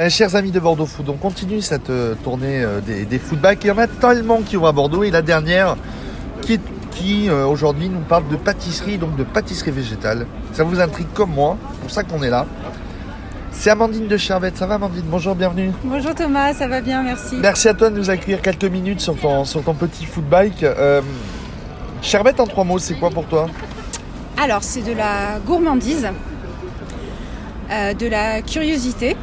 Euh, chers amis de Bordeaux Food, on continue cette euh, tournée euh, des, des foodbacks. Il y en a tellement qui vont à Bordeaux et la dernière qui, qui euh, aujourd'hui nous parle de pâtisserie, donc de pâtisserie végétale. Ça vous intrigue comme moi, c'est pour ça qu'on est là. C'est Amandine de Cherbette. Ça va Amandine? Bonjour, bienvenue. Bonjour Thomas, ça va bien, merci. Merci à toi de nous accueillir quelques minutes sur ton, sur ton petit foodbike. Cherbette en trois mots, c'est quoi pour toi? Alors, c'est de la gourmandise, de la curiosité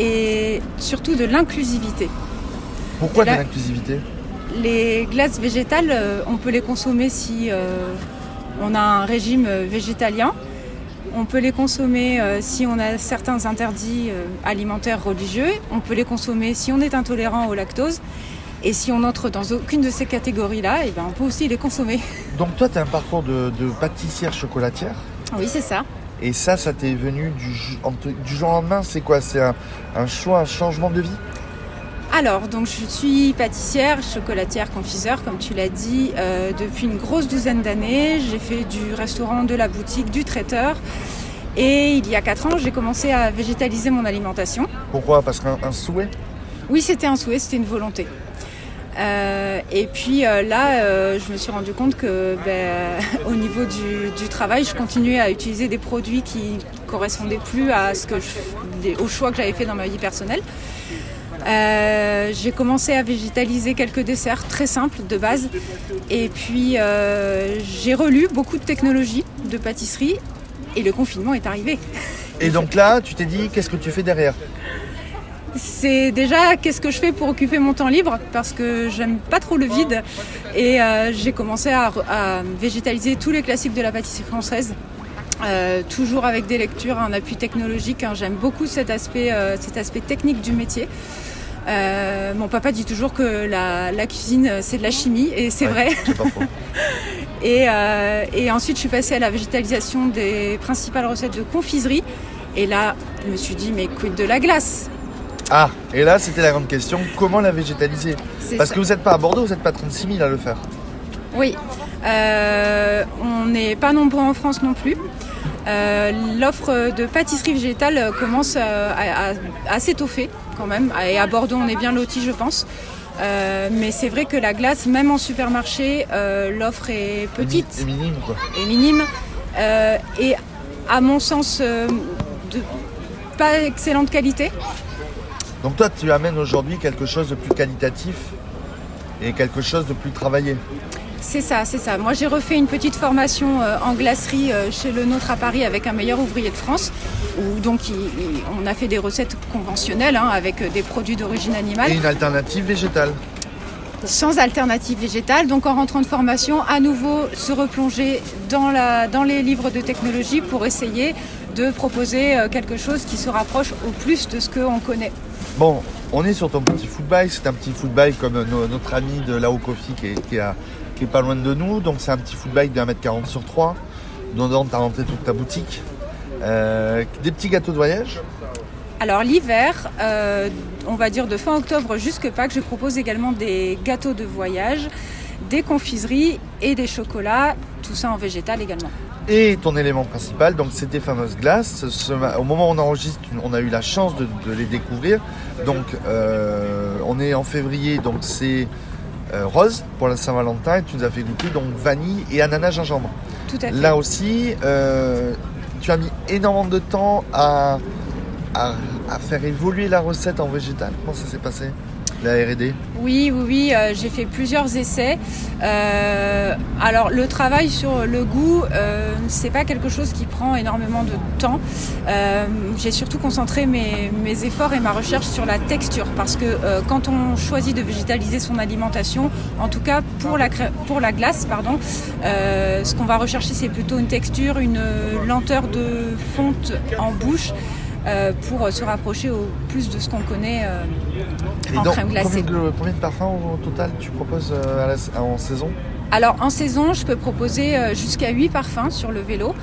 et surtout de l'inclusivité. Pourquoi Et de l'inclusivité Les glaces végétales, euh, on peut les consommer si euh, on a un régime euh, végétalien. On peut les consommer euh, si on a certains interdits euh, alimentaires religieux. On peut les consommer si on est intolérant au lactose. Et si on entre dans aucune de ces catégories-là, eh ben, on peut aussi les consommer. Donc toi, tu as un parcours de, de pâtissière chocolatière. Oui, c'est ça. Et ça, ça t'est venu du, jour au lendemain C'est quoi? C'est un, un choix, un changement de vie? Alors, donc je suis pâtissière, chocolatière, confiseur, comme tu l'as dit, euh, depuis une grosse douzaine d'années. J'ai fait du restaurant, de la boutique, du traiteur. Et il y a quatre ans, j'ai commencé à végétaliser mon alimentation. Pourquoi? Parce qu'un un souhait? Oui, c'était un souhait, c'était une volonté. Euh, et puis euh, là, euh, je me suis rendu compte que ben, au niveau du, travail, je continuais à utiliser des produits qui correspondaient plus à ce que je, des- au choix que j'avais fait dans ma vie personnelle. J'ai commencé à végétaliser quelques desserts très simples de base. Et puis j'ai relu beaucoup de technologies de pâtisserie et le confinement est arrivé. Et donc là, tu t'es dit, qu'est-ce que tu fais derrière? C'est déjà qu'est-ce que je fais pour occuper mon temps libre? Parce que j'aime pas trop le vide et euh, j'ai commencé à, à végétaliser tous les classiques de la pâtisserie française. Euh, toujours avec des lectures, un appui technologique. hein. J'aime beaucoup cet aspect, euh, cet aspect technique du métier. Mon papa dit toujours que la, la cuisine c'est de la chimie et c'est Ouais, vrai. C'est pas faux. Et, et ensuite, je suis passée à la végétalisation des principales recettes de confiserie. Et là, je me suis dit, mais quid de la glace? Ah, et là, c'était la grande question, comment la végétaliser Parce ça. que vous n'êtes pas à Bordeaux, vous n'êtes pas 36 000 à le faire. Oui, Euh, on n'est pas nombreux en France non plus. Euh, L'offre de pâtisserie végétale commence à, à- à s'étoffer quand même. Et à Bordeaux, on est bien lotis, je pense. Euh, mais c'est vrai que la glace, même en supermarché, l'offre est petite C'est minime, quoi. et minime. Et à mon sens, de pas excellente qualité. Donc toi, tu amènes aujourd'hui quelque chose de plus qualitatif et quelque chose de plus travaillé. C'est ça, c'est ça. Moi, j'ai refait une petite formation euh, en glacerie euh, chez le nôtre à Paris avec un meilleur ouvrier de France, où donc il- il- on a fait des recettes conventionnelles hein, avec euh, des produits d'origine animale, Et une alternative végétale. sans alternative végétale. Donc, en rentrant de formation, à nouveau se replonger dans, la, dans les livres de technologie pour essayer de proposer quelque chose qui se rapproche au plus de ce qu'on connaît. Bon, on est sur ton petit food bike. C'est un petit food bike comme no- notre ami de Lao Coffee qui est, pas loin de nous. Donc c'est un petit food bike de 1m40 sur 3. Dedans, tu as rentré toute ta boutique. Euh, des petits gâteaux de voyage. Alors l'hiver, euh, on va dire de fin octobre jusque Pâques, je propose également des gâteaux de voyage, des confiseries et des chocolats, tout ça en végétal également. Et ton élément principal, donc c'est tes fameuses glaces. Ce- au moment où on enregistre, on a eu la chance de, de les découvrir. Donc euh, on est en février, donc c'est euh, rose pour la Saint-Valentin. Et tu nous as fait goûter donc vanille et ananas gingembre. Tout à fait. Là aussi, euh, tu as mis énormément de temps à, à, à faire évoluer la recette en végétal. Comment ça s'est passé? La R&D Oui, oui, oui, euh, j'ai fait plusieurs essais. Euh, alors le travail sur le goût, euh, c'est pas quelque chose qui prend énormément de temps. Euh, j'ai surtout concentré mes, mes efforts et ma recherche sur la texture parce que quand on choisit de végétaliser son alimentation, en tout cas pour la, pour la glace, pardon, ce qu'on va rechercher c'est plutôt une texture, une lenteur de fonte en bouche. Euh, pour se rapprocher au plus de ce qu'on connaît euh, en donc, crème glacée. Combien de, combien de parfums au total tu proposes euh, à la- en saison? Alors en saison, je peux proposer jusqu'à 8 parfums sur le vélo.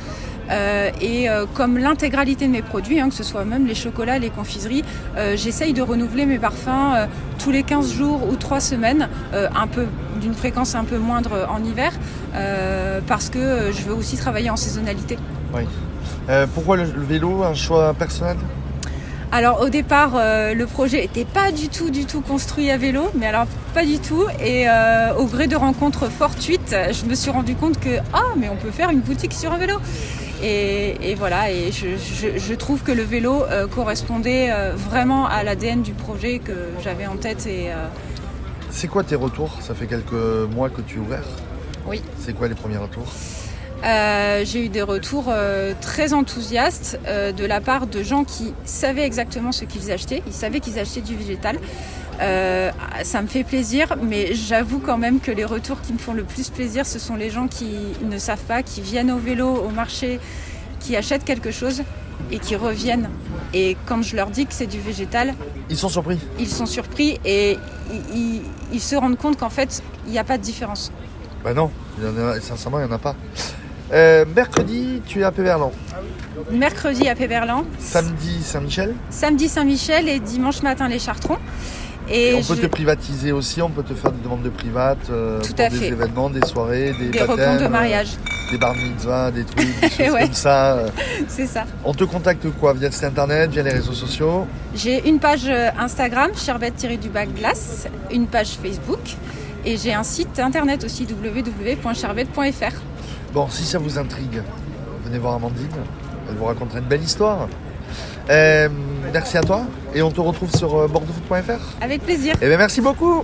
Euh, et euh, comme l'intégralité de mes produits, hein, que ce soit même les chocolats, les confiseries, euh, j'essaye de renouveler mes parfums euh, tous les 15 jours ou 3 semaines, euh, un peu d'une fréquence un peu moindre en hiver, euh, parce que je veux aussi travailler en saisonnalité. Oui. Euh, pourquoi le, le vélo Un choix personnel? Alors au départ, euh, le projet n'était pas du tout, du tout construit à vélo, mais alors pas du tout. Et euh, au gré de rencontres fortuites, je me suis rendu compte que ah, mais on peut faire une boutique sur un vélo. Et, et voilà, et je, je, je, trouve que le vélo euh, correspondait euh, vraiment à l'ADN du projet que j'avais en tête. Et euh, C'est quoi tes retours? Ça fait quelques mois que tu es ouvert. oui. C'est quoi les premiers retours? Euh, j'ai eu des retours euh, très enthousiastes euh, de la part de gens qui savaient exactement ce qu'ils achetaient. Ils savaient qu'ils achetaient du végétal. Euh, ça me fait plaisir, mais j'avoue quand même que les retours qui me font le plus plaisir, ce sont les gens qui ne savent pas, qui viennent au vélo, au marché, qui achètent quelque chose et qui reviennent. Et quand je leur dis que c'est du végétal, Ils sont surpris. ils sont surpris et ils, ils- ils se rendent compte qu'en fait, il n'y a pas de différence. Bah non, il y en a, sincèrement, il n'y en a pas. Euh, mercredi, tu es à Péverlan. Mercredi à Péberlan, Samedi, Saint-Michel. samedi Saint-Michel et dimanche matin les Chartrons. Et, Et on peut te privatiser aussi, on peut te faire des demandes de private euh, Tout pour à des fait. événements, des soirées, des, des baptêmes, de euh, mariage, des bar mitzvahs, des trucs, des choses Ouais. comme ça. euh. c'est ça. On te contacte quoi Via le site internet, via les réseaux sociaux? J'ai une page Instagram, sherbet-du-bac glace, une page Facebook et j'ai un site internet aussi www.sherbet.fr. Bon, si ça vous intrigue, venez voir Amandine. Elle vous racontera une belle histoire. Merci à toi et on te retrouve sur euh, bordeauxfoot.fr. Avec plaisir. Eh bien, merci beaucoup.